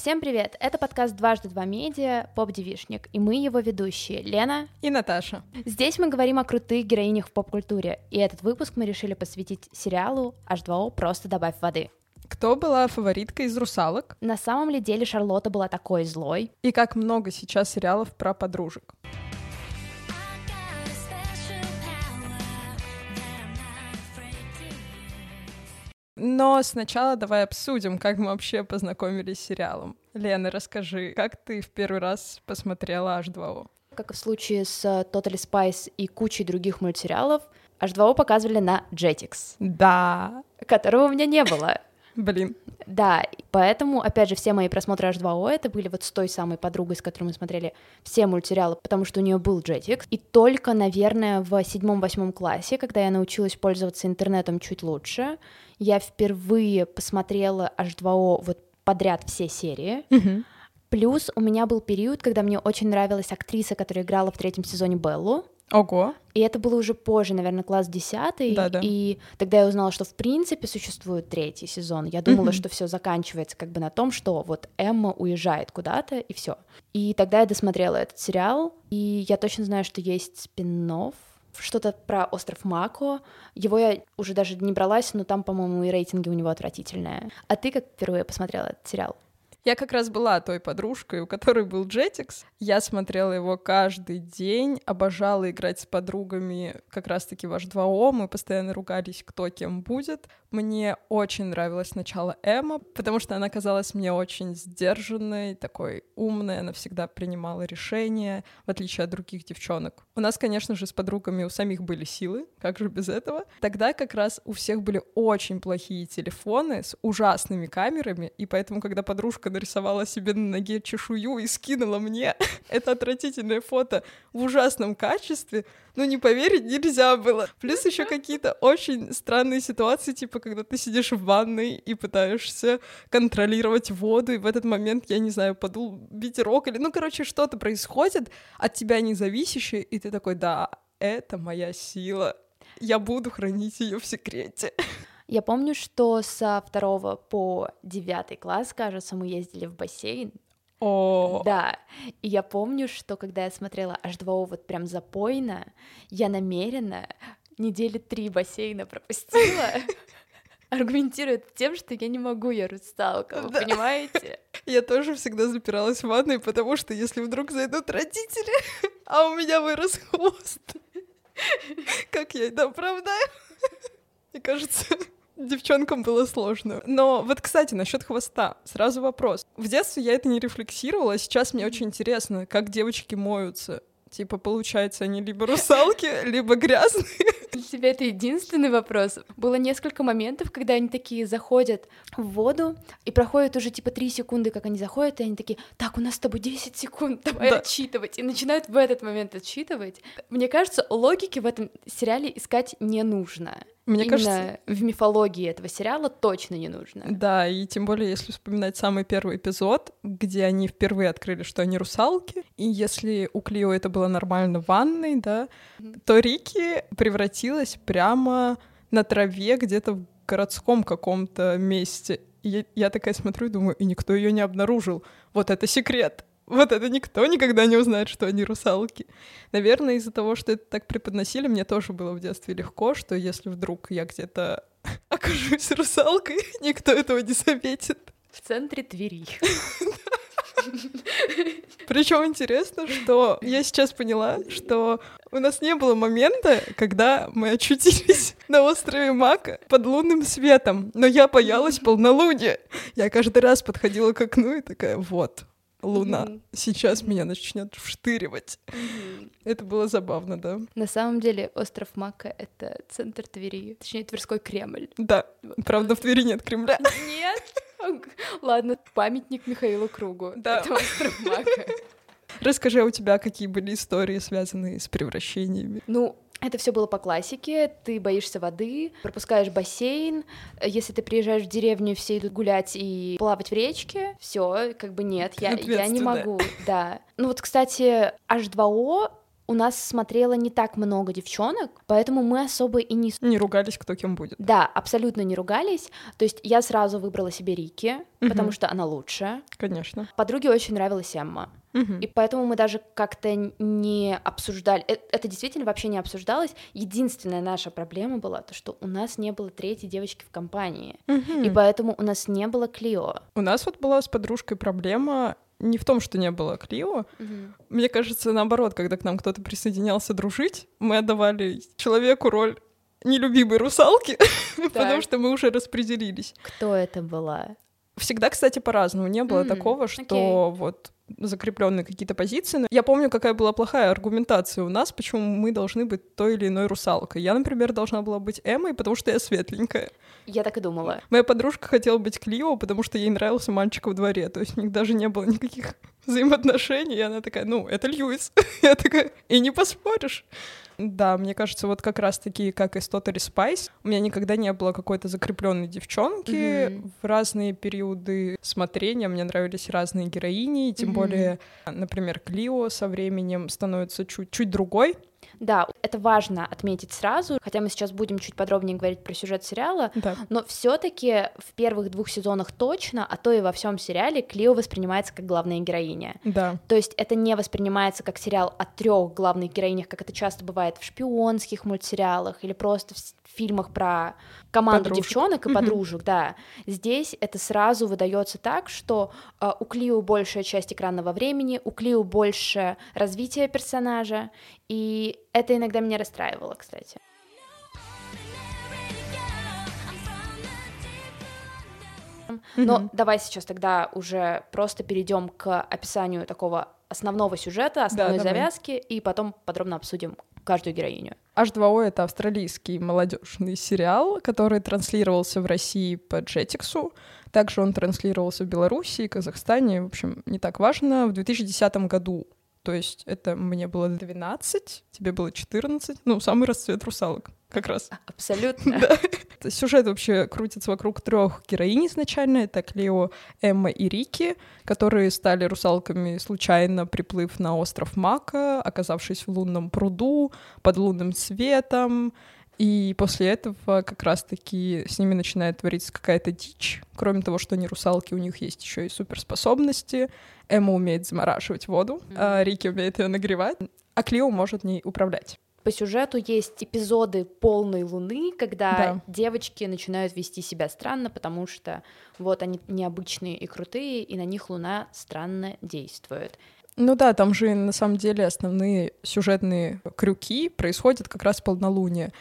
Всем привет! Это подкаст «Дважды два медиа» «Поп-девишник», и мы его ведущие Лена и Наташа. Здесь мы говорим о крутых героинях в поп-культуре, и этот выпуск мы решили посвятить сериалу H2O «Просто добавь воды». Кто была фавориткой из русалок? На самом ли деле Шарлотта была такой злой? И как много сейчас сериалов про подружек? Но сначала давай обсудим, как мы вообще познакомились с сериалом. Лена, расскажи, как ты в первый раз посмотрела H2O? Как и в случае с э, Totally Spice и кучей других мультсериалов, H2O показывали на Jetix. Да. Которого у меня не было. Блин. Да, поэтому, опять же, все мои просмотры H2O это были вот с той самой подругой, с которой мы смотрели все мультсериалы, потому что у нее был Jetix. И только, наверное, в седьмом-восьмом классе, когда я научилась пользоваться интернетом чуть лучше, я впервые посмотрела H2O вот подряд все серии. Угу. Плюс у меня был период, когда мне очень нравилась актриса, которая играла в третьем сезоне Беллу. Ого. И это было уже позже, наверное, класс 10. Да-да. И тогда я узнала, что в принципе существует третий сезон. Я думала, Мгм. что все заканчивается как бы на том, что вот Эмма уезжает куда-то, и все. И тогда я досмотрела этот сериал, и я точно знаю, что есть спин что-то про остров Мако. Его я уже даже не бралась, но там, по-моему, и рейтинги у него отвратительные. А ты как впервые посмотрела этот сериал? Я как раз была той подружкой, у которой был Jetix. Я смотрела его каждый день, обожала играть с подругами как раз-таки в H2O. Мы постоянно ругались, кто кем будет. Мне очень нравилась сначала Эмма, потому что она казалась мне очень сдержанной, такой умной, она всегда принимала решения, в отличие от других девчонок. У нас, конечно же, с подругами у самих были силы, как же без этого. Тогда как раз у всех были очень плохие телефоны с ужасными камерами, и поэтому, когда подружка нарисовала себе на ноге чешую и скинула мне это отвратительное фото в ужасном качестве, ну, не поверить нельзя было. Плюс еще какие-то очень странные ситуации, типа, когда ты сидишь в ванной и пытаешься контролировать воду, и в этот момент, я не знаю, подул ветерок или, ну, короче, что-то происходит от тебя независящее, и ты такой, да, это моя сила, я буду хранить ее в секрете. Я помню, что со второго по девятый класс, кажется, мы ездили в бассейн. О, Да, и я помню, что когда я смотрела H2O вот прям запойно, я намеренно недели три бассейна пропустила, аргументируя это тем, что я не могу, я русалка, вы Да. понимаете? я тоже всегда запиралась в ванной, потому что если вдруг зайдут родители, а у меня вырос хвост, как я это оправдаю? Мне кажется, девчонкам было сложно. Но вот, кстати, насчет хвоста. Сразу вопрос. В детстве я это не рефлексировала, а сейчас мне очень интересно, как девочки моются. Типа, получается, они либо русалки, либо грязные. Для тебя это единственный вопрос. Было несколько моментов, когда они такие заходят в воду, и проходит уже типа 3 секунды, как они заходят, и они такие, так, у нас с тобой 10 секунд, давай Да. отсчитывать. И начинают в этот момент отсчитывать. Мне кажется, логики в этом сериале искать не нужно. Мне Именно кажется, в мифологии этого сериала точно не нужно. Да, и тем более, если вспоминать самый первый эпизод, где они впервые открыли, что они русалки, и если у Клио это было нормально в ванной, да, то Рики превратилась прямо на траве где-то в городском каком-то месте. И я, я такая смотрю и думаю, и никто ее не обнаружил. Вот это секрет. Вот это никто никогда не узнает, что они русалки. Наверное, из-за того, что это так преподносили, мне тоже было в детстве легко, что если вдруг я где-то окажусь русалкой, никто этого не заметит. В центре Твери. Причем интересно, что я сейчас поняла, что у нас не было момента, когда мы очутились на острове Мака под лунным светом, но я боялась полнолуния. Я каждый раз подходила к окну и такая, вот, луна, Мгм. сейчас меня начнет вштыривать. Это было забавно, да? На самом деле остров Мака — это центр Твери, точнее, Тверской Кремль. Да, правда, в Твери нет Кремля. Нет? Ладно, памятник Михаилу Кругу. Да. Это остров Мака. Расскажи, а у тебя какие были истории, связанные с превращениями? Ну, это все было по классике. Ты боишься воды, пропускаешь бассейн. Если ты приезжаешь в деревню, все идут гулять и плавать в речке. Все, как бы нет, я, я не могу. Да. Ну вот, кстати, H2O у нас смотрело не так много девчонок, поэтому мы особо и не... Не ругались, кто кем будет. Да, абсолютно не ругались. То есть я сразу выбрала себе Рики, угу. потому что она лучшая. Конечно. Подруге очень нравилась Эмма. Угу. И поэтому мы даже как-то не обсуждали. Это, это действительно вообще не обсуждалось. Единственная наша проблема была то, что у нас не было третьей девочки в компании. Угу. И поэтому у нас не было Клио. У нас вот была с подружкой проблема не в том, что не было Клио. Угу. Мне кажется, наоборот, когда к нам кто-то присоединялся дружить, мы отдавали человеку роль нелюбимой русалки, потому что мы уже распределились. Кто это была? Всегда, кстати, по-разному. Не было mm, такого, что okay. вот закрепленные какие-то позиции. Я помню, какая была плохая аргументация у нас, почему мы должны быть той или иной русалкой. Я, например, должна была быть Эммой, потому что я светленькая. Я так и думала. Моя подружка хотела быть Клио, потому что ей нравился мальчик во дворе. То есть у них даже не было никаких взаимоотношений. И она такая, ну, это Льюис. я такая, и не поспоришь. Да, мне кажется, вот как раз-таки, как и с Totally Spice, у меня никогда не было какой-то закрепленной девчонки. Mm-hmm. В разные периоды смотрения мне нравились разные героини, тем mm-hmm. более, например, Клио со временем становится чуть-чуть другой. Да, это важно отметить сразу, хотя мы сейчас будем чуть подробнее говорить про сюжет сериала, да. но все-таки в первых двух сезонах точно, а то и во всем сериале Клио воспринимается как главная героиня. Да. То есть это не воспринимается как сериал о трех главных героинях, как это часто бывает в шпионских мультсериалах или просто в фильмах про команду подружек. девчонок и подружек, да. Здесь это сразу выдается так, что э, у Клио большая часть экранного времени, у Клио больше развития персонажа, и это иногда меня расстраивало, кстати. Но mm-hmm. давай сейчас тогда уже просто перейдем к описанию такого основного сюжета, основной да, завязки, и потом подробно обсудим каждую героиню. H2O — это австралийский молодежный сериал, который транслировался в России по Jetix. Также он транслировался в Беларуси, Казахстане, в общем, не так важно. В 2010 году то есть это мне было 12, тебе было 14, ну, самый расцвет русалок как раз. Абсолютно. Да. Сюжет вообще крутится вокруг трех героинь изначально. Это Клео, Эмма и Рики, которые стали русалками случайно, приплыв на остров Мака, оказавшись в лунном пруду, под лунным светом. И после этого как раз-таки с ними начинает твориться какая-то дичь. Кроме того, что они русалки, у них есть еще и суперспособности. Эмма умеет замораживать воду, mm-hmm. а Рики умеет ее нагревать, а Клио может ней управлять. По сюжету есть эпизоды полной луны, когда да. девочки начинают вести себя странно, потому что вот они необычные и крутые, и на них луна странно действует. Ну да, там же на самом деле основные сюжетные крюки происходят как раз в полнолуние.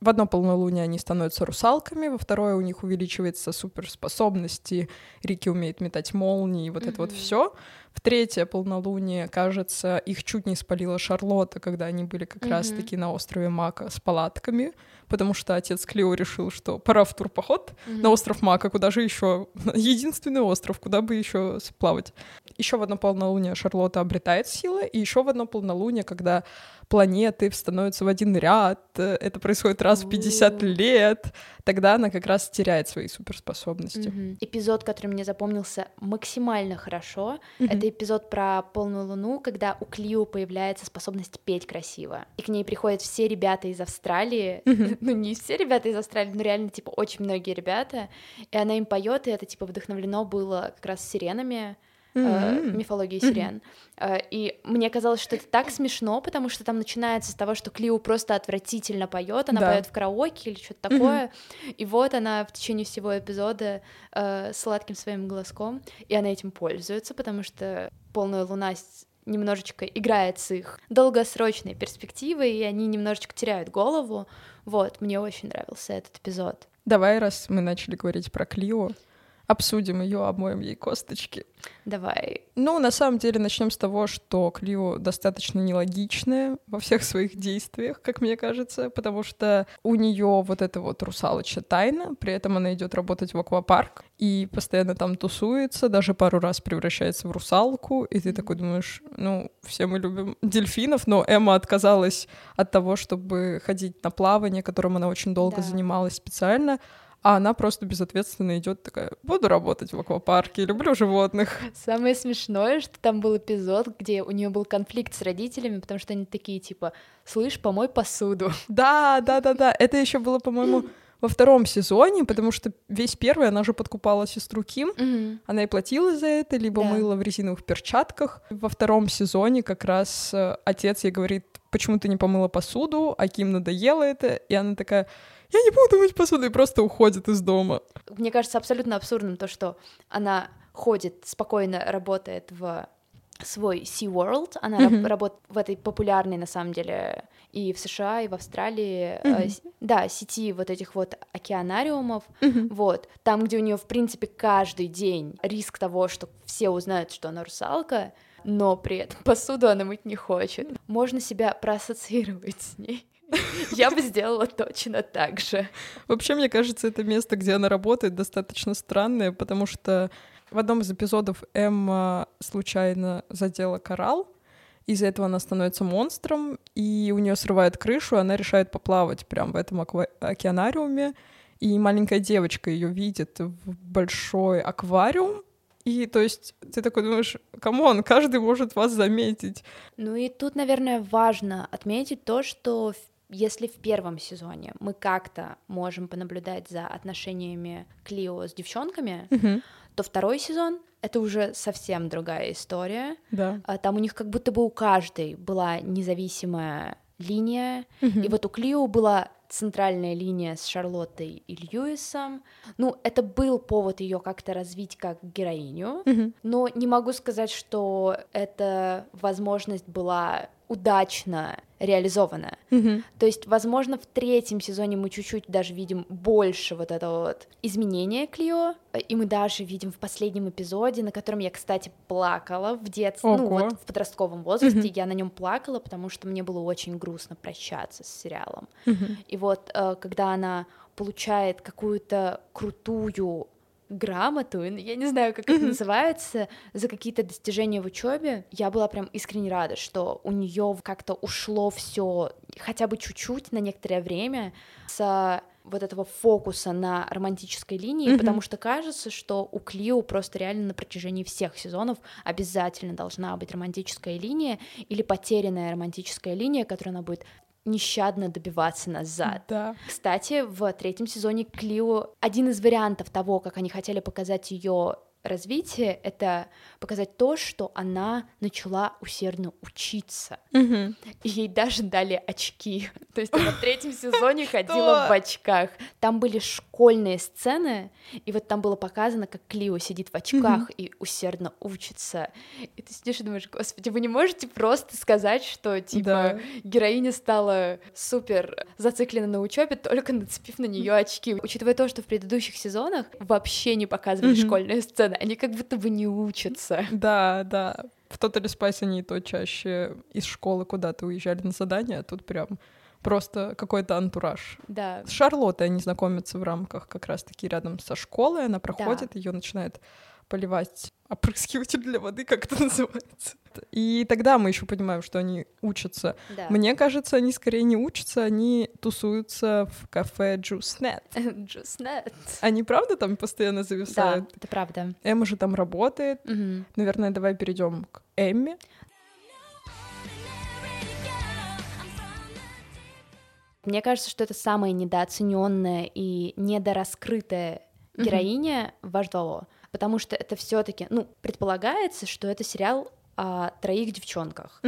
В одно полнолуние они становятся русалками, во второе у них увеличивается суперспособности, Рики умеет метать молнии, вот mm-hmm. это вот все. В третье полнолуние, кажется, их чуть не спалила Шарлотта, когда они были как mm-hmm. раз-таки на острове Мака с палатками, потому что отец Клео решил, что пора в турпоход mm-hmm. на остров Мака, куда же еще единственный остров, куда бы еще плавать. Еще в одно полнолуние Шарлотта обретает силы, и еще в одно полнолуние, когда планеты становятся в один ряд, э, это происходит раз в 50 лет, тогда она как раз теряет свои суперспособности. Mm-hmm. Эпизод, который мне запомнился максимально хорошо, mm-hmm. это эпизод про полную луну, когда у Клио появляется способность петь красиво. И к ней приходят все ребята из Австралии, mm-hmm. ну не все ребята из Австралии, но реально типа очень многие ребята, и она им поет, и это типа вдохновлено было как раз сиренами mm-hmm. э, мифологии сирен. Mm-hmm. Э, и мне казалось, что это так смешно, потому что там начинается с того, что Клио просто отвратительно поет, она да. поет в караоке или что-то такое, mm-hmm. и вот она в течение всего эпизода э, сладким своим голоском, и она этим пользуется, потому что полная луна немножечко играет с их долгосрочной перспективой, и они немножечко теряют голову. Вот, мне очень нравился этот эпизод. Давай, раз мы начали говорить про Клио, обсудим ее, обмоем ей косточки. Давай. Ну, на самом деле, начнем с того, что Клио достаточно нелогичная во всех своих действиях, как мне кажется, потому что у нее вот эта вот русалочья тайна, при этом она идет работать в аквапарк и постоянно там тусуется, даже пару раз превращается в русалку, и ты такой думаешь, ну, все мы любим дельфинов, но Эмма отказалась от того, чтобы ходить на плавание, которым она очень долго да. занималась специально, а она просто безответственно идет такая, буду работать в аквапарке, люблю животных. Самое смешное, что там был эпизод, где у нее был конфликт с родителями, потому что они такие типа, слышь, помой посуду. Да, да, да, да. Это еще было, по-моему, во втором сезоне, потому что весь первый она же подкупала сестру Ким, Мгм. она и платила за это, либо Да. мыла в резиновых перчатках. Во втором сезоне как раз э, отец ей говорит, почему ты не помыла посуду, а Ким надоело это, и она такая, я не буду мыть посуду, и просто уходит из дома. Мне кажется абсолютно абсурдным то, что она ходит, спокойно работает в свой Sea World, она раб- Мгм. работает в этой популярной, на самом деле, и в США, и в Австралии, э, Мгм. с- да, сети вот этих вот океанариумов, вот, там, где у нее, в принципе, каждый день риск того, что все узнают, что она русалка, но при этом посуду она мыть не хочет. Можно себя проассоциировать с ней. Я бы сделала точно так же. Вообще, мне кажется, это место, где она работает, достаточно странное, потому что в одном из эпизодов Эмма случайно задела коралл, из-за этого она становится монстром, и у нее срывает крышу, и она решает поплавать прямо в этом аква- океанариуме, и маленькая девочка ее видит в большой аквариум, и то есть ты такой думаешь, come on, каждый может вас заметить. Ну и тут, наверное, важно отметить то, что если в первом сезоне мы как-то можем понаблюдать за отношениями Клио с девчонками, то второй сезон — это уже совсем другая история. Да. А Там у них как будто бы у каждой была независимая линия, и вот у Клио была центральная линия с Шарлоттой и Льюисом. Ну, это был повод ее как-то развить как героиню, Мгм. но не могу сказать, что эта возможность была удачно реализована. Мгм. То есть, возможно, в третьем сезоне мы чуть-чуть даже видим больше вот этого вот изменения Клио, э, и мы даже видим в последнем эпизоде, на котором я, кстати, плакала в детстве, ну Ого. вот в подростковом возрасте, Мгм. я на нем плакала, потому что мне было очень грустно прощаться с сериалом. Мгм. И вот э, когда она получает какую-то крутую грамоту, я не знаю, как это называется, за какие-то достижения в учебе, я была прям искренне рада, что у нее как-то ушло все хотя бы чуть-чуть на некоторое время с вот этого фокуса на романтической линии, Мгм. потому что кажется, что у Клио просто реально на протяжении всех сезонов обязательно должна быть романтическая линия или потерянная романтическая линия, которую она будет нещадно добиваться назад. Да. Кстати, в третьем сезоне Клио один из вариантов того, как они хотели показать ее развитие, это показать то, что она начала усердно учиться. Мгм. И ей даже дали очки. То есть она в третьем сезоне ходила в очках. Там были школьные сцены, и вот там было показано, как Клио сидит в очках и усердно учится. И ты сидишь и думаешь, господи, вы не можете просто сказать, что типа героиня стала супер зациклена на учебе, только нацепив на нее очки. Учитывая то, что в предыдущих сезонах вообще не показывали школьные сцены, они как будто бы не учатся. Да, да. В Totally Spice они то чаще из школы куда-то уезжали на задание, а тут прям просто какой-то антураж. Да. С Шарлоттой они знакомятся в рамках как раз-таки рядом со школой, она проходит, ее начинает поливать опрыскиватель для воды, как это называется. И тогда мы еще понимаем, что они учатся. да. Мне кажется, они скорее не учатся, они тусуются в кафе Juicenet. Just net. Они правда там постоянно Да, зависают? это правда. Эмма же там работает. Мгм. Наверное, давай перейдем к Эмме. Мне кажется, что это самая недооцененная и недораскрытая героиня в H2O, потому что это все-таки, ну, предполагается, что это сериал о троих девчонках,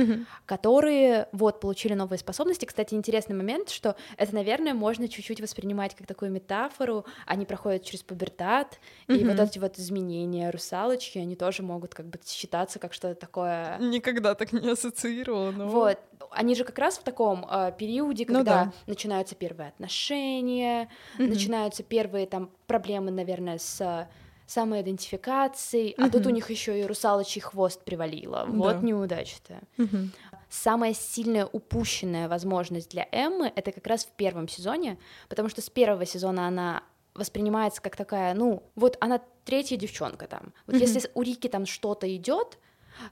которые вот получили новые способности. Кстати, интересный момент, что это, наверное, можно чуть-чуть воспринимать как такую метафору. Они проходят через пубертат, и Мгм. вот эти вот изменения русалочки, они тоже могут как бы считаться как что-то такое Никогда так не ассоциировала, но... вот. Они же как раз в таком э, периоде, Ну когда да. начинаются первые отношения, Мгм. начинаются первые там проблемы, наверное, с самоидентификацией, а тут у них еще и русалочий хвост привалило. Вот Да. неудача-то. Мгм. Самая сильная упущенная возможность для Эммы это как раз в первом сезоне, потому что с первого сезона она воспринимается как такая, ну, вот она третья девчонка там. Вот Мгм. если у Рики там что-то идет,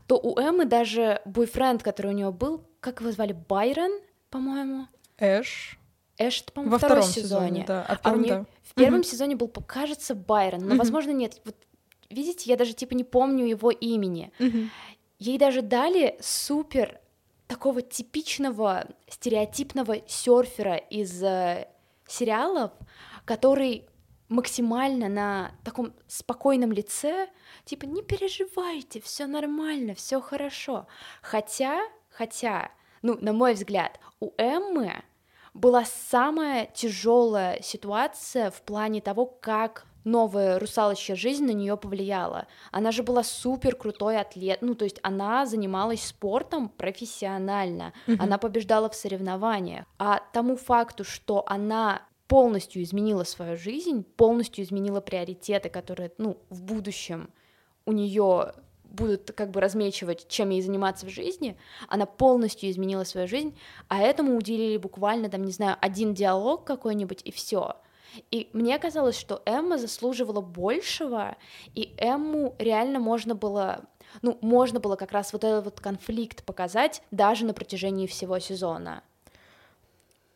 то у Эммы даже бойфренд, который у нее был, как его звали, Байрон, по-моему. Эш. Эш, это, по-моему, во втором сезоне. сезоне да. А, втором, а да. в первом угу. сезоне был, кажется, Байрон, но, угу. возможно, нет. Вот видите, я даже типа не помню его имени. Угу. Ей даже дали супер такого типичного стереотипного серфера из э, сериалов, который максимально на таком спокойном лице, типа не переживайте, все нормально, все хорошо. Хотя, хотя, ну, на мой взгляд, у Эммы была самая тяжелая ситуация в плане того, как новая русалочья жизнь на нее повлияла. Она же была супер крутой атлет, ну то есть она занималась спортом профессионально, mm-hmm. она побеждала в соревнованиях. А тому факту, что она полностью изменила свою жизнь, полностью изменила приоритеты, которые, ну, в будущем у нее будут как бы размечивать, чем ей заниматься в жизни, она полностью изменила свою жизнь, а этому уделили буквально, там, не знаю, один диалог какой-нибудь, и все. И мне казалось, что Эмма заслуживала большего, и Эмму реально можно было, ну, можно было как раз вот этот вот конфликт показать даже на протяжении всего сезона.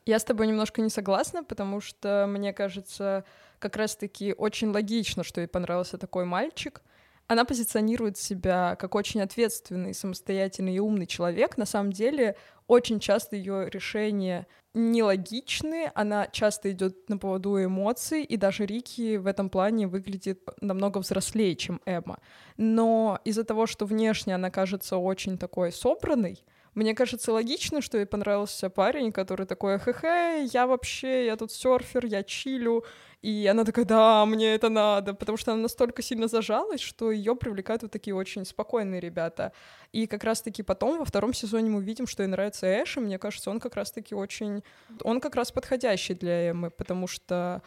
Я с тобой немножко не согласна, потому что, мне кажется, как раз-таки очень логично, что ей понравился такой мальчик, она позиционирует себя как очень ответственный, самостоятельный и умный человек. На самом деле, очень часто ее решения нелогичны, она часто идет на поводу эмоций, и даже Рики в этом плане выглядит намного взрослее, чем Эмма. Но из-за того, что внешне она кажется очень такой собранной, мне кажется логично, что ей понравился парень, который такой, хе-хе, я вообще, я тут серфер, я чилю, и она такая, да, мне это надо, потому что она настолько сильно зажалась, что ее привлекают вот такие очень спокойные ребята. И как раз-таки потом во втором сезоне мы видим, что ей нравится Эш, и мне кажется, он как раз-таки очень... Он как раз подходящий для Эммы, потому что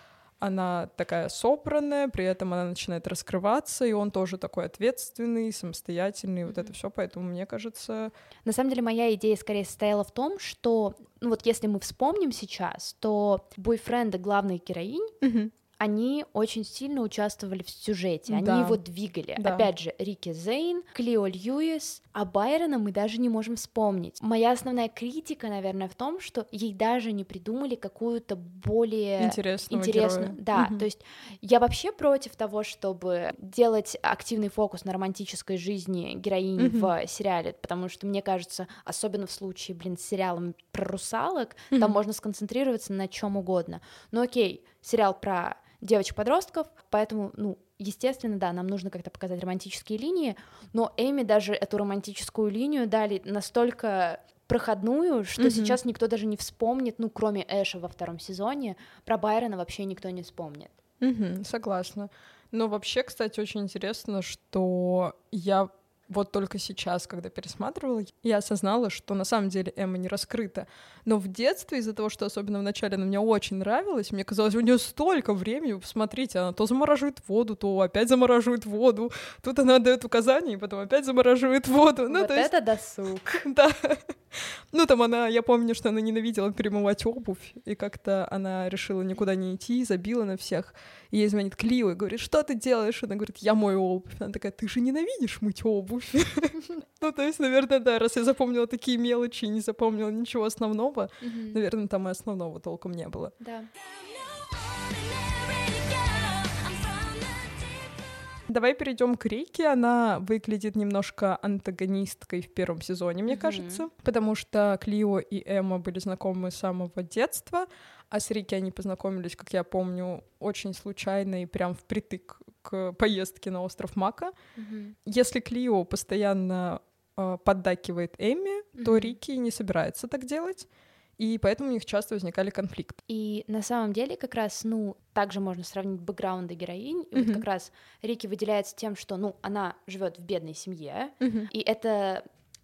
она такая собранная, при этом она начинает раскрываться, и он тоже такой ответственный, самостоятельный, mm-hmm. вот это все, поэтому мне кажется... На самом деле моя идея скорее состояла в том, что, ну вот если мы вспомним сейчас, то бойфренды главной героинь, mm-hmm они очень сильно участвовали в сюжете, они да. его двигали. Да. Опять же, Рики Зейн, Клио Льюис, а Байрона мы даже не можем вспомнить. Моя основная критика, наверное, в том, что ей даже не придумали какую-то более интересную, интересную. Да, угу. то есть я вообще против того, чтобы делать активный фокус на романтической жизни героини угу. в сериале, потому что мне кажется, особенно в случае, блин, с сериалом про русалок, угу. там можно сконцентрироваться на чем угодно. Ну окей, сериал про девочек-подростков, поэтому, ну, естественно, да, нам нужно как-то показать романтические линии, но Эми даже эту романтическую линию дали настолько проходную, что mm-hmm. сейчас никто даже не вспомнит, ну, кроме Эша во втором сезоне, про Байрона вообще никто не вспомнит. Mm-hmm, согласна. Но вообще, кстати, очень интересно, что я вот только сейчас, когда пересматривала, я осознала, что на самом деле Эмма не раскрыта. Но в детстве, из-за того, что особенно в начале она мне очень нравилась, мне казалось, у нее столько времени, посмотрите, она то замораживает воду, то опять замораживает воду, тут она дает указания, и потом опять замораживает воду. Ну, вот то это есть... досуг. Да. Ну, там она, я помню, что она ненавидела перемывать обувь, и как-то она решила никуда не идти, забила на всех. И ей звонит Клио и говорит, что ты делаешь? Она говорит, я мою обувь. Она такая, ты же ненавидишь мыть обувь. Ну, то есть, наверное, да, раз я запомнила такие мелочи и не запомнила ничего основного, наверное, там и основного толком не было. Да. Давай перейдем к Рике. Она выглядит немножко антагонисткой в первом сезоне, мне mm-hmm. кажется, потому что Клио и Эмма были знакомы с самого детства, а с Рики они познакомились, как я помню, очень случайно и прям впритык к поездке на остров Мака. Mm-hmm. Если Клио постоянно э, поддакивает Эмми, mm-hmm. то Рики не собирается так делать и поэтому у них часто возникали конфликты. И на самом деле как раз, ну, также можно сравнить бэкграунды героинь, и mm-hmm. вот как раз Рики выделяется тем, что, ну, она живет в бедной семье, mm-hmm. и это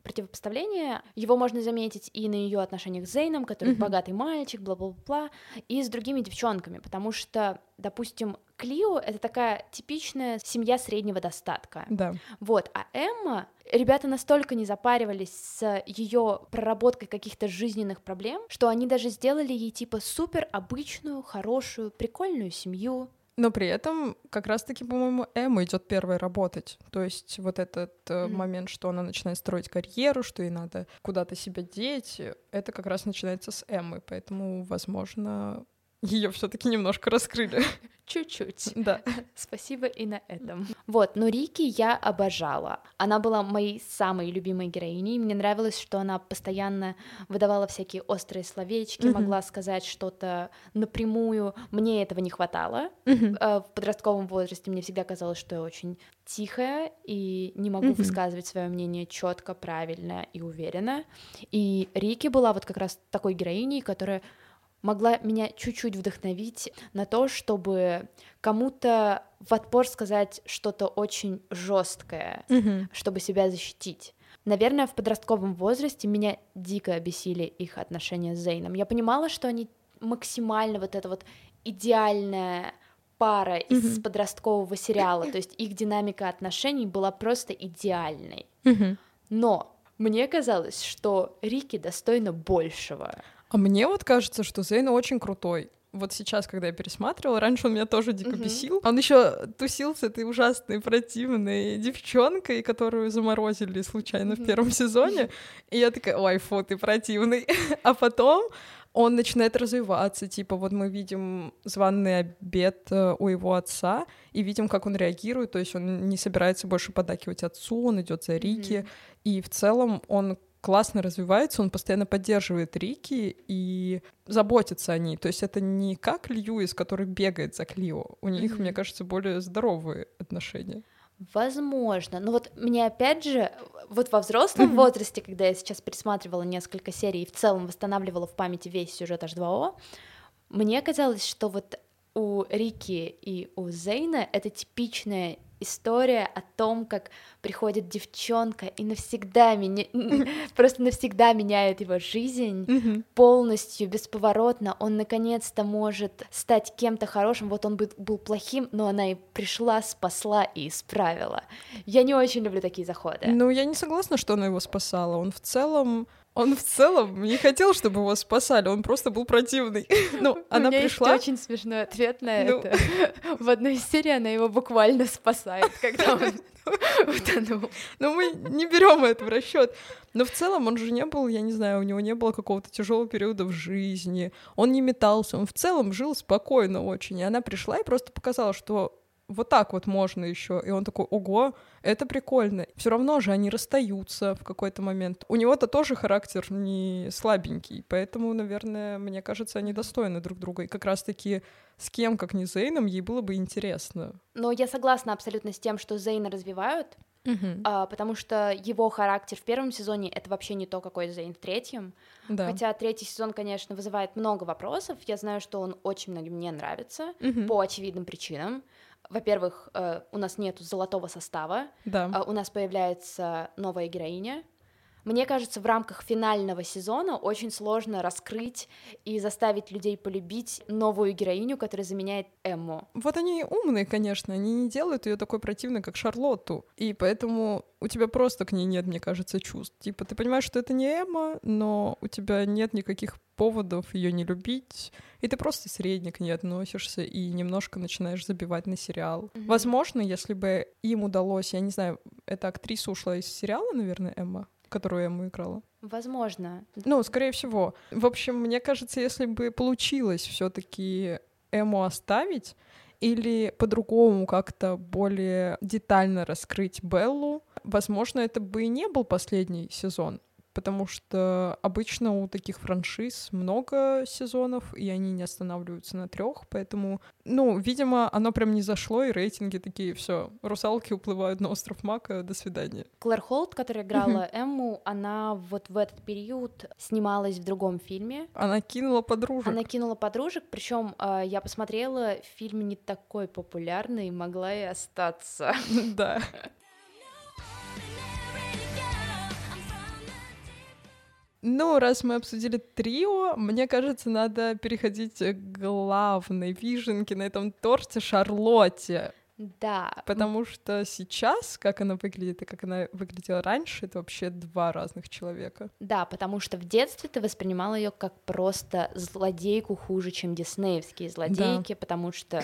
противопоставление, его можно заметить и на ее отношениях с Зейном, который mm-hmm. богатый мальчик, бла-бла-бла, и с другими девчонками, потому что, допустим, Клио — это такая типичная семья среднего достатка. Да. Вот, а Эмма, ребята настолько не запаривались с ее проработкой каких-то жизненных проблем, что они даже сделали ей типа супер обычную, хорошую, прикольную семью, Но при этом как раз-таки, по-моему, Эмма идет первой работать. То есть вот этот mm-hmm. момент, что она начинает строить карьеру, что ей надо куда-то себя деть, это как раз начинается с Эммы. Поэтому, возможно, ее все-таки немножко раскрыли. Чуть-чуть. Да. Спасибо и на этом. Вот, но Рики я обожала. Она была моей самой любимой героиней. Мне нравилось, что она постоянно выдавала всякие острые словечки, mm-hmm. могла сказать что-то напрямую. Мне этого не хватало. Mm-hmm. В подростковом возрасте мне всегда казалось, что я очень тихая и не могу mm-hmm. высказывать свое мнение четко, правильно и уверенно. И Рики была вот как раз такой героиней, которая могла меня чуть-чуть вдохновить на то, чтобы кому-то в отпор сказать что-то очень жесткое, mm-hmm. чтобы себя защитить. Наверное, в подростковом возрасте меня дико бесили их отношения с Зейном. Я понимала, что они максимально вот это вот идеальная пара из mm-hmm. подросткового сериала, то есть их динамика отношений была просто идеальной. Mm-hmm. Но мне казалось, что Рики достойна большего. А мне вот кажется, что Зейн очень крутой. Вот сейчас, когда я пересматривала, раньше он меня тоже дико uh-huh. бесил. Он еще тусил с этой ужасной, противной девчонкой, которую заморозили случайно uh-huh. в первом сезоне. И я такая, ой, фу, ты противный. а потом он начинает развиваться, типа вот мы видим званый обед э, у его отца и видим, как он реагирует, то есть он не собирается больше подакивать отцу, он идет за Рики, mm-hmm. и в целом он классно развивается, он постоянно поддерживает Рики и заботится о ней. То есть это не как Льюис, который бегает за Клио. У них, mm-hmm. мне кажется, более здоровые отношения. Возможно. Но вот мне опять же, вот во взрослом mm-hmm. возрасте, когда я сейчас пересматривала несколько серий и в целом восстанавливала в памяти весь сюжет H2O, мне казалось, что вот у Рики и у Зейна это типичная история о том, как приходит девчонка и навсегда меня, просто навсегда меняет его жизнь полностью, бесповоротно. Он наконец-то может стать кем-то хорошим. Вот он был плохим, но она и пришла, спасла и исправила. Я не очень люблю такие заходы. Ну, я не согласна, что она его спасала. Он в целом он в целом не хотел, чтобы его спасали, он просто был противный. Ну, она У меня пришла... есть очень смешной ответ на ну... это. В одной серии она его буквально спасает, когда он утонул. Но мы не берем это в расчет. Но в целом он же не был, я не знаю, у него не было какого-то тяжелого периода в жизни. Он не метался, он в целом жил спокойно очень. И она пришла и просто показала, что вот так вот можно еще. И он такой, ого, это прикольно. Все равно же они расстаются в какой-то момент. У него-то тоже характер не слабенький, поэтому, наверное, мне кажется, они достойны друг друга. И как раз-таки с кем, как не Зейном, ей было бы интересно. Но я согласна абсолютно с тем, что Зейна развивают, Uh-huh. А, потому что его характер в первом сезоне это вообще не то, какой Зейн в третьем. Да. Хотя третий сезон, конечно, вызывает много вопросов. Я знаю, что он очень многим не нравится uh-huh. по очевидным причинам во-первых, э, у нас нет золотого состава, да. Э, у нас появляется новая героиня. Мне кажется, в рамках финального сезона очень сложно раскрыть и заставить людей полюбить новую героиню, которая заменяет Эмму. Вот они умные, конечно, они не делают ее такой противной, как Шарлотту, и поэтому у тебя просто к ней нет, мне кажется, чувств. Типа, ты понимаешь, что это не Эмма, но у тебя нет никаких поводов ее не любить, и ты просто средне к ней относишься и немножко начинаешь забивать на сериал. Mm-hmm. Возможно, если бы им удалось, я не знаю, эта актриса ушла из сериала, наверное, Эмма, которую я ему играла. Возможно. Ну, скорее всего. В общем, мне кажется, если бы получилось все-таки Эму оставить, или по-другому как-то более детально раскрыть Беллу, возможно, это бы и не был последний сезон потому что обычно у таких франшиз много сезонов, и они не останавливаются на трех, поэтому, ну, видимо, оно прям не зашло, и рейтинги такие, все, русалки уплывают на остров Мака, до свидания. Клэр Холт, которая играла Эмму, она вот в этот период снималась в другом фильме. Она кинула подружек. Она кинула подружек, причем э, я посмотрела, фильм не такой популярный, могла и остаться. Да. Ну, раз мы обсудили трио, мне кажется, надо переходить к главной вишенке на этом торте Шарлотте. Да. Потому что сейчас, как она выглядит и как она выглядела раньше, это вообще два разных человека. Да, потому что в детстве ты воспринимала ее как просто злодейку хуже, чем диснеевские злодейки, да. потому что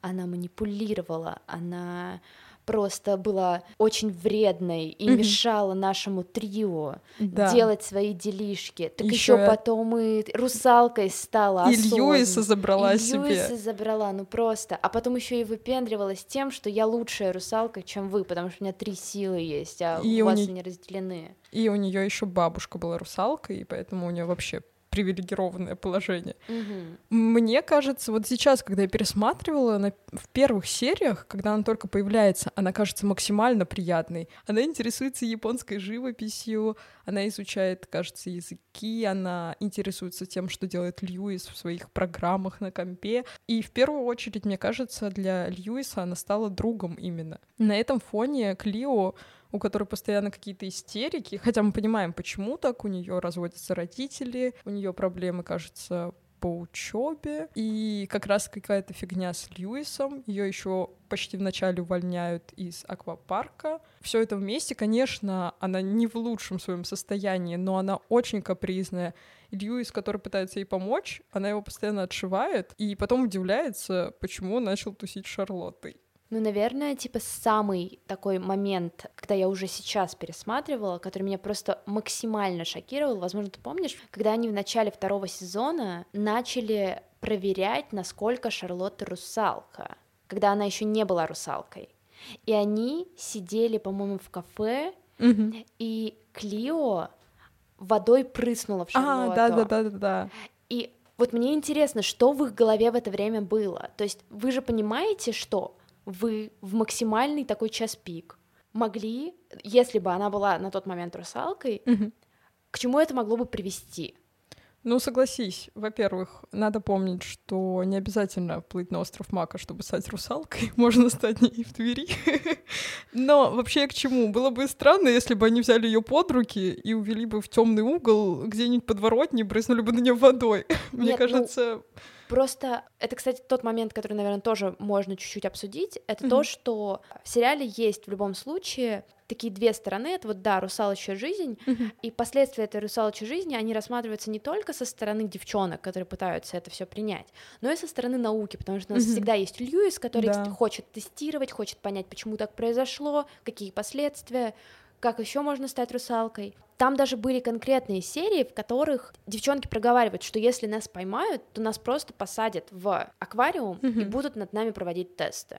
она манипулировала, она просто была очень вредной и mm-hmm. мешала нашему трио да. делать свои делишки. Так еще потом и русалкой стала. И Льюиса забрала и себе. Льюиса забрала, ну просто. А потом еще и выпендривалась тем, что я лучшая русалка, чем вы, потому что у меня три силы есть, а и у вас не... они разделены. И у нее еще бабушка была русалкой, и поэтому у нее вообще привилегированное положение. Угу. Мне кажется, вот сейчас, когда я пересматривала на, в первых сериях, когда она только появляется, она кажется максимально приятной. Она интересуется японской живописью, она изучает, кажется, языки, она интересуется тем, что делает Льюис в своих программах на компе. И в первую очередь, мне кажется, для Льюиса она стала другом именно. На этом фоне Клио у которой постоянно какие-то истерики, хотя мы понимаем, почему так, у нее разводятся родители, у нее проблемы, кажется, по учебе, и как раз какая-то фигня с Льюисом. Ее еще почти в начале увольняют из аквапарка. Все это вместе, конечно, она не в лучшем своем состоянии, но она очень капризная. Льюис, который пытается ей помочь, она его постоянно отшивает, и потом удивляется, почему он начал тусить Шарлоттой. Ну, наверное, типа самый такой момент, когда я уже сейчас пересматривала, который меня просто максимально шокировал, возможно, ты помнишь, когда они в начале второго сезона начали проверять, насколько Шарлотта русалка, когда она еще не была русалкой. И они сидели, по-моему, в кафе, mm-hmm. и Клио водой прыснула в Шарлотту. А, да, да, да, да, да. И вот мне интересно, что в их голове в это время было. То есть вы же понимаете, что вы в максимальный такой час пик могли, если бы она была на тот момент русалкой, угу. к чему это могло бы привести? Ну, согласись, во-первых, надо помнить, что не обязательно плыть на остров Мака, чтобы стать русалкой, можно стать не в Твери. Но вообще к чему? Было бы странно, если бы они взяли ее под руки и увели бы в темный угол, где-нибудь подворотни, брызнули бы на нее водой. Мне ну, кажется... Просто это, кстати, тот момент, который, наверное, тоже можно чуть-чуть обсудить. Это mm-hmm. то, что в сериале есть в любом случае такие две стороны. Это вот, да, русалочья жизнь, mm-hmm. и последствия этой русалочьей жизни, они рассматриваются не только со стороны девчонок, которые пытаются это все принять, но и со стороны науки, потому что у нас mm-hmm. всегда есть Льюис, который да. хочет тестировать, хочет понять, почему так произошло, какие последствия, как еще можно стать русалкой. Там даже были конкретные серии, в которых девчонки проговаривают, что если нас поймают, то нас просто посадят в аквариум mm-hmm. и будут над нами проводить тесты.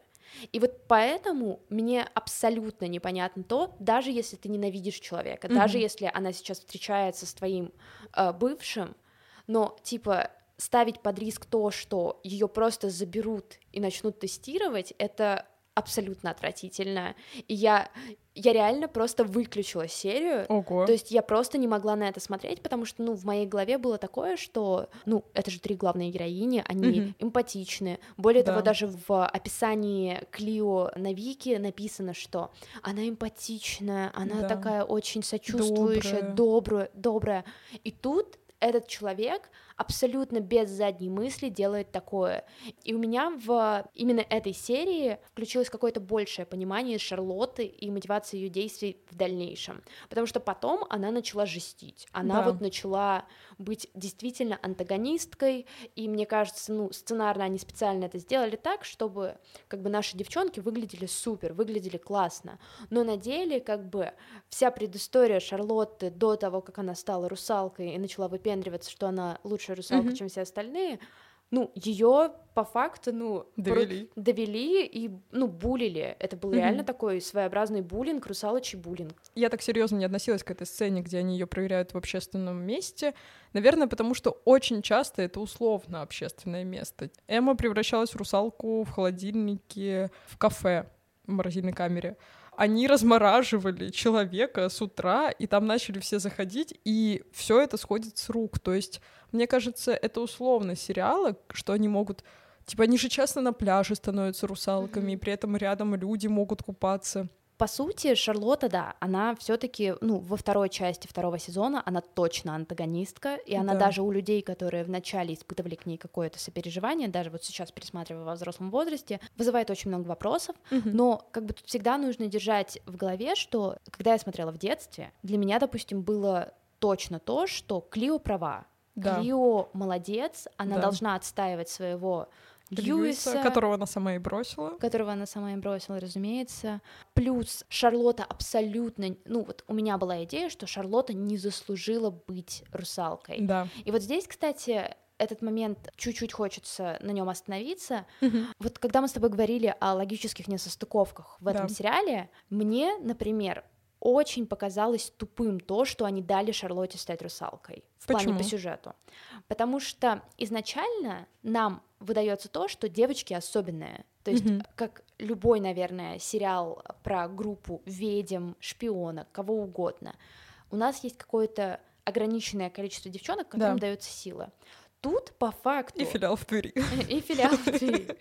И вот поэтому мне абсолютно непонятно то, даже если ты ненавидишь человека, mm-hmm. даже если она сейчас встречается с твоим э, бывшим, но типа ставить под риск то, что ее просто заберут и начнут тестировать, это абсолютно отвратительно. И я, я реально просто выключила серию. Ого. То есть я просто не могла на это смотреть, потому что, ну, в моей голове было такое, что, ну, это же три главные героини, они mm-hmm. эмпатичны. Более да. того, даже в описании Клио на Вики написано, что она эмпатичная, она да. такая очень сочувствующая, добрая. добрая, добрая. И тут этот человек абсолютно без задней мысли делает такое. И у меня в именно этой серии включилось какое-то большее понимание Шарлотты и мотивации ее действий в дальнейшем. Потому что потом она начала жестить. Она да. вот начала быть действительно антагонисткой, и мне кажется, ну, сценарно они специально это сделали так, чтобы как бы наши девчонки выглядели супер, выглядели классно, но на деле как бы вся предыстория Шарлотты до того, как она стала русалкой и начала выпендриваться, что она лучшая русалка, mm-hmm. чем все остальные, ну, ее по факту, ну, довели. Про- довели и, ну, булили. Это был mm-hmm. реально такой своеобразный буллинг, русалочий буллинг. Я так серьезно не относилась к этой сцене, где они ее проверяют в общественном месте. Наверное, потому что очень часто это условно общественное место. Эмма превращалась в русалку в холодильнике, в кафе, в морозильной камере они размораживали человека с утра, и там начали все заходить, и все это сходит с рук. То есть мне кажется, это условно сериалы, что они могут... Типа, они же часто на пляже становятся русалками, mm-hmm. и при этом рядом люди могут купаться. по сути, Шарлотта, да, она все-таки, ну, во второй части второго сезона она точно антагонистка, и она Да. даже у людей, которые вначале испытывали к ней какое-то сопереживание, даже вот сейчас пересматривая во взрослом возрасте, вызывает очень много вопросов. Мгм. Но как бы тут всегда нужно держать в голове, что когда я смотрела в детстве, для меня, допустим, было точно то, что Клио права. Да. Клио молодец, она Да. должна отстаивать своего Льюиса, Льюиса, которого она сама и бросила. которого она сама и бросила, разумеется. Плюс Шарлотта абсолютно... Ну, вот у меня была идея, что Шарлотта не заслужила быть русалкой. Да. И вот здесь, кстати, этот момент чуть-чуть хочется на нем остановиться. Мгм. Вот когда мы с тобой говорили о логических несостыковках в этом Да. сериале, мне, например, очень показалось тупым то, что они дали Шарлотте стать русалкой в плане Почему? по сюжету. Потому что изначально нам выдается то, что девочки особенные. То есть, Мгм. как любой, наверное, сериал про группу ведьм, шпионок, кого угодно, у нас есть какое-то ограниченное количество девчонок, которым Да. дается сила. Тут по факту И филиал в Твери. и филиал в Твери.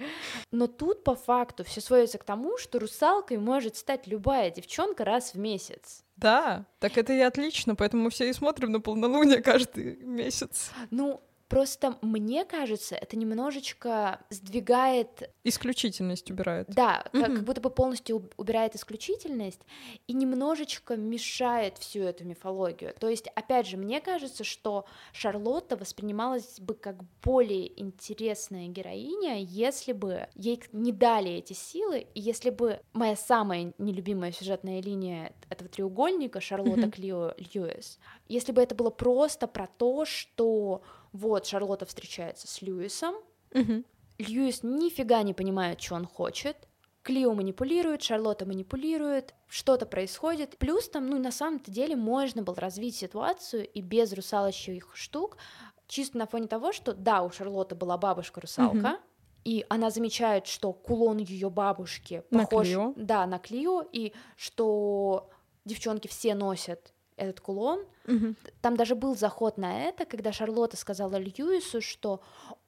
Но тут по факту все сводится к тому, что русалкой может стать любая девчонка раз в месяц. Да, так это и отлично, поэтому мы все и смотрим на полнолуние каждый месяц. Ну, просто мне кажется, это немножечко сдвигает, Исключительность убирает. да, как, Мгм. как будто бы полностью уб- убирает исключительность и немножечко мешает всю эту мифологию. То есть, опять же, мне кажется, что Шарлотта воспринималась бы как более интересная героиня, если бы ей не дали эти силы, и если бы моя самая нелюбимая сюжетная линия этого треугольника Шарлотта Мгм. Клио Льюис, если бы это было просто про то, что вот Шарлотта встречается с Льюисом, Мгм. Льюис нифига не понимает, что он хочет. Клио манипулирует, Шарлотта манипулирует, что-то происходит. Плюс там, ну, на самом-то деле можно было развить ситуацию и без русалочьих штук, чисто на фоне того, что, да, у Шарлотты была бабушка-русалка, и она замечает, что кулон ее бабушки На похож... Клио. Да, на Клио, и что девчонки все носят этот кулон, Мгм. там даже был заход на это, когда Шарлотта сказала Льюису, что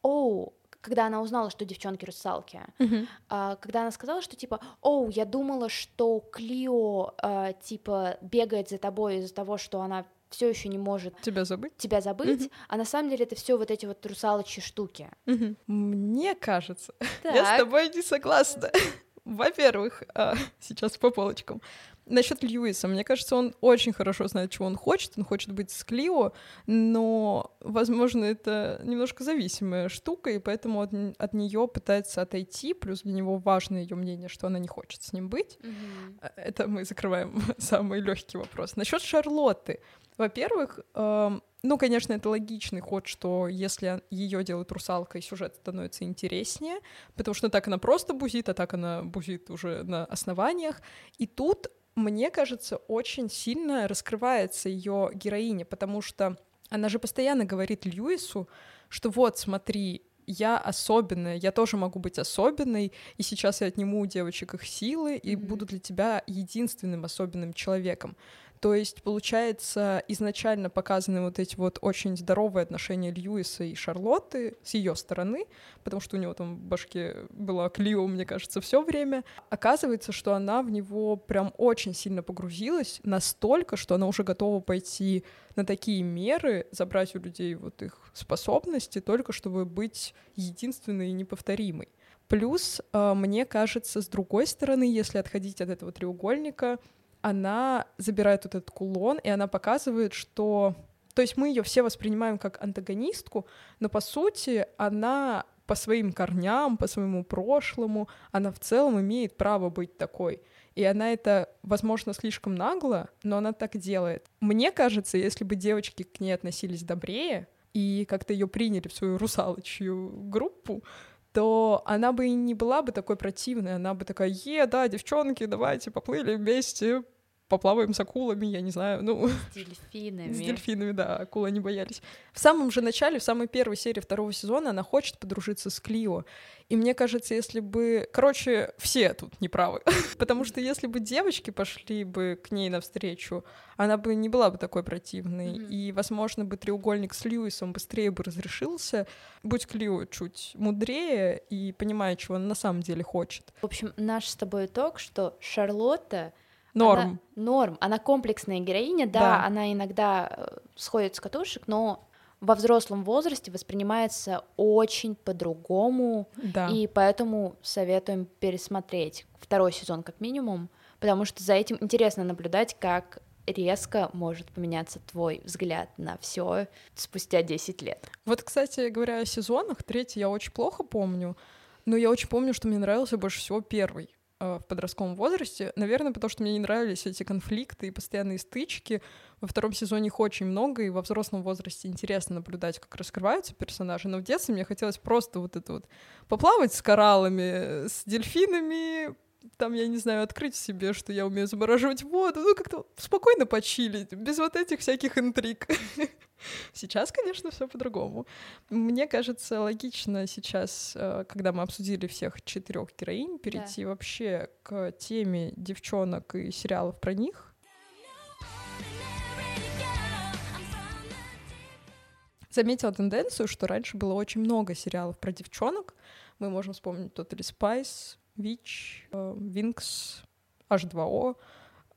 «Оу», когда она узнала, что девчонки русалки, Мгм. а, когда она сказала, что типа «Оу, я думала, что Клио а, типа бегает за тобой из-за того, что она все еще не может Тебя забыть? тебя забыть, Мгм. а на самом деле это все вот эти вот русалочьи штуки. Мгм. Мне кажется, я с Так. тобой не согласна. Во-первых, а, сейчас по полочкам. Насчет Льюиса, мне кажется, он очень хорошо знает, чего он хочет. Он хочет быть с Клио, но, возможно, это немножко зависимая штука, и поэтому от, от нее пытается отойти. Плюс для него важно ее мнение, что она не хочет с ним быть. А, Это мы закрываем самый легкий вопрос. Насчет Шарлотты. Во-первых, эм, ну, конечно, это логичный ход, что если ее делают русалкой, сюжет становится интереснее, потому что так она просто бузит, а так она бузит уже на основаниях. И тут, мне кажется, очень сильно раскрывается ее героиня, потому что она же постоянно говорит Льюису, что вот, смотри, я особенная, я тоже могу быть особенной, и сейчас я отниму у девочек их силы и Мгм. буду для тебя единственным особенным человеком. То есть, получается, изначально показаны вот эти вот очень здоровые отношения Льюиса и Шарлотты с ее стороны, потому что у него там в башке была Клио, мне кажется, все время. Оказывается, что она в него прям очень сильно погрузилась, настолько, что она уже готова пойти на такие меры, забрать у людей вот их способности, только чтобы быть единственной и неповторимой. Плюс, э, мне кажется, с другой стороны, если отходить от этого треугольника, она забирает вот этот кулон, и она показывает, что... То есть мы ее все воспринимаем как антагонистку, но по сути она по своим корням, по своему прошлому, она в целом имеет право быть такой. И она это, возможно, слишком нагло, но она так делает. Мне кажется, если бы девочки к ней относились добрее и как-то ее приняли в свою русалочью группу, то она бы и не была бы такой противной, она бы такая, е, да, девчонки, давайте поплыли вместе, поплаваем с акулами, я не знаю, ну, С дельфинами. с дельфинами, да, акулы не боялись. В самом же начале, в самой первой серии второго сезона она хочет подружиться с Клио. И мне кажется, если бы... Короче, все тут неправы. Потому что если бы девочки пошли бы к ней навстречу, она бы не была бы такой противной. И, возможно, бы треугольник с Льюисом быстрее бы разрешился, будь Клио чуть мудрее и понимая, чего она на самом деле хочет. В общем, наш с тобой итог, что Шарлотта Норм. Она, норм. Она комплексная героиня, да, Да. она иногда э, сходит с катушек, но во взрослом возрасте воспринимается очень по-другому, Да. и поэтому советуем пересмотреть второй сезон как минимум, потому что за этим интересно наблюдать, как резко может поменяться твой взгляд на все спустя 10 лет. Вот, кстати говоря, о сезонах, третий я очень плохо помню, но я очень помню, что мне нравился больше всего первый в подростковом возрасте. Наверное, потому что мне не нравились эти конфликты и постоянные стычки. Во втором сезоне их очень много, и во взрослом возрасте интересно наблюдать, как раскрываются персонажи. Но в детстве мне хотелось просто вот это вот поплавать с кораллами, с дельфинами, там, я не знаю, открыть себе, что я умею замораживать воду, ну, как-то спокойно почилить, без вот этих всяких интриг. Сейчас, конечно, все по-другому. Мне кажется, логично сейчас, э, когда мы обсудили всех четырех героинь, перейти вообще к теме девчонок и сериалов про них. Заметила тенденцию, что раньше было очень много сериалов про девчонок. Мы можем вспомнить Totally Spice, Witch, э, Winx, H2O.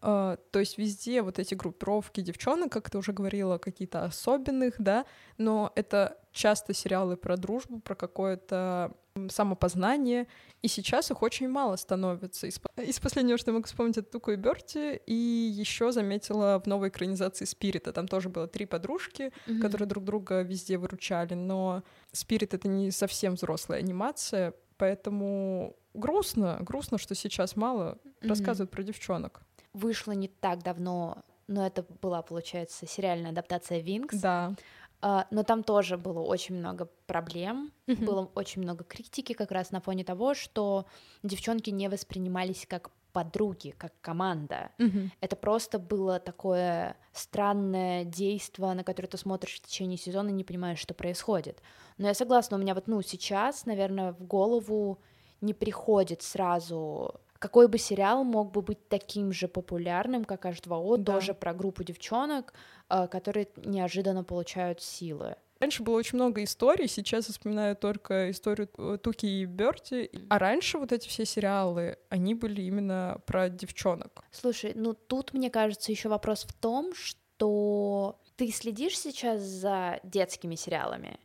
Э, То есть везде вот эти группировки девчонок, как ты уже говорила, какие-то особенных, да, но это часто сериалы про дружбу, про какое-то самопознание, и сейчас их очень мало становится. Из, из последнего, что я могу вспомнить, это Туку и Берти, и еще заметила в новой экранизации Спирита, там тоже было три подружки, которые друг друга везде выручали, но Спирит — это не совсем взрослая анимация, поэтому грустно, грустно, что сейчас мало Мгм. рассказывают про девчонок. Вышло не так давно, но это была, получается, сериальная адаптация Винкс. Да. А, но там тоже было очень много проблем, Мгм. было очень много критики как раз на фоне того, что девчонки не воспринимались как подруги, как команда. Мгм. Это просто было такое странное действие, на которое ты смотришь в течение сезона и не понимаешь, что происходит. Но я согласна, у меня вот, ну, сейчас, наверное, в голову не приходит сразу, какой бы сериал мог бы быть таким же популярным, как H2O, Да. тоже про группу девчонок, а, которые неожиданно получают силы. Раньше было очень много историй, сейчас я вспоминаю только историю Туки и Берти. А раньше вот эти все сериалы, они были именно про девчонок. Слушай, ну тут, мне кажется, еще вопрос в том, что ты следишь сейчас за детскими сериалами?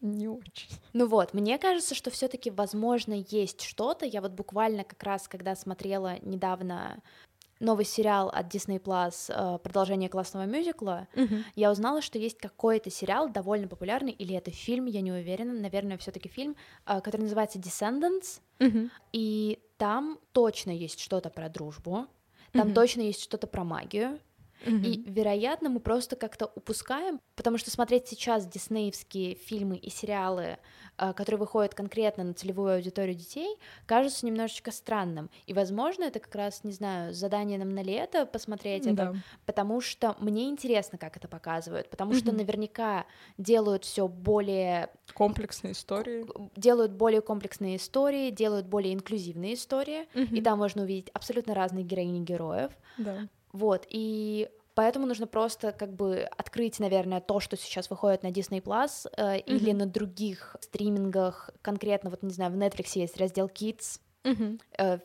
Не очень. Ну вот, мне кажется, что все-таки, возможно, есть что-то. Я вот буквально как раз, когда смотрела недавно новый сериал от Disney Plus э, продолжение классного мюзикла, я узнала, что есть какой-то сериал довольно популярный, или это фильм, я не уверена, наверное, все-таки фильм, э, который называется Descendants, и там точно есть что-то про дружбу, там Мгм. точно есть что-то про магию, и, вероятно, мы просто как-то упускаем, потому что смотреть сейчас диснеевские фильмы и сериалы, э, которые выходят конкретно на целевую аудиторию детей, кажется немножечко странным. И, возможно, это как раз, не знаю, задание нам на лето посмотреть это, Да. потому что мне интересно, как это показывают, потому что Мгм. наверняка делают все более Комплексные истории. делают более комплексные истории, делают более инклюзивные истории, и Мгм. там можно увидеть абсолютно разные героини героев. Да. Вот, и поэтому нужно просто как бы открыть, наверное, то, что сейчас выходит на Disney Plus э, или Мгм. на других стримингах, конкретно, вот, не знаю, в Netflix есть раздел Kids, Мгм.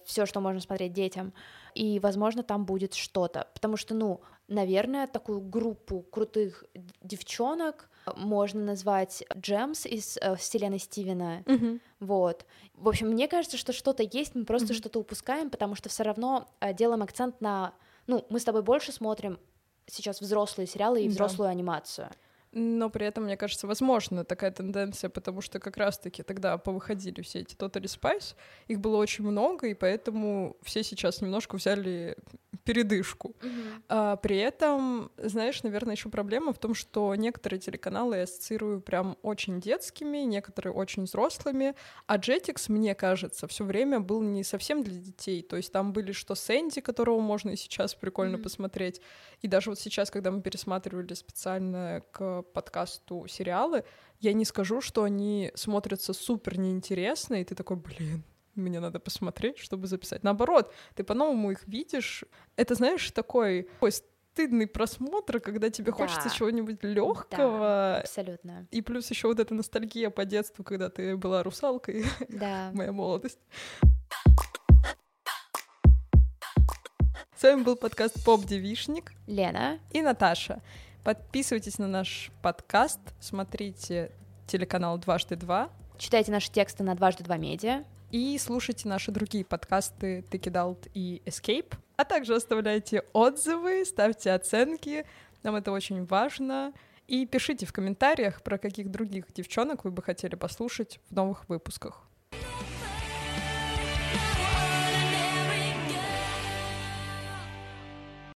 все, что можно смотреть детям, и, возможно, там будет что-то, потому что, ну, наверное, такую группу крутых девчонок можно назвать Джемс из э, вселенной Стивена, Мгм. вот. В общем, мне кажется, что что-то есть, мы просто Мгм. что-то упускаем, потому что все равно э, делаем акцент на... Ну, мы с тобой больше смотрим сейчас взрослые сериалы и Да. взрослую анимацию. Но при этом, мне кажется, возможно такая тенденция, потому что как раз-таки тогда повыходили все эти Totally Spice, их было очень много, и поэтому все сейчас немножко взяли передышку. А, при этом, знаешь, наверное, еще проблема в том, что некоторые телеканалы я ассоциирую прям очень детскими, некоторые очень взрослыми, а Jetix, мне кажется, все время был не совсем для детей. То есть там были что Сэнди, которого можно и сейчас прикольно Мгм. посмотреть. И даже вот сейчас, когда мы пересматривали специально к подкасту сериалы, я не скажу, что они смотрятся супер неинтересно, и ты такой, блин, мне надо посмотреть, чтобы записать. Наоборот, ты по-новому их видишь. Это, знаешь, такой, такой стыдный просмотр, когда тебе хочется Да. чего-нибудь легкого. Абсолютно. И плюс еще вот эта ностальгия по детству, когда ты была русалкой, Да. моя молодость. С вами был подкаст «Поп Девишник» Лена и Наташа. Подписывайтесь на наш подкаст, смотрите телеканал «Дважды два». Читайте наши тексты на «Дважды два медиа». И слушайте наши другие подкасты «Take It Out» и «Escape». А также оставляйте отзывы, ставьте оценки. Нам это очень важно. И пишите в комментариях, про каких других девчонок вы бы хотели послушать в новых выпусках.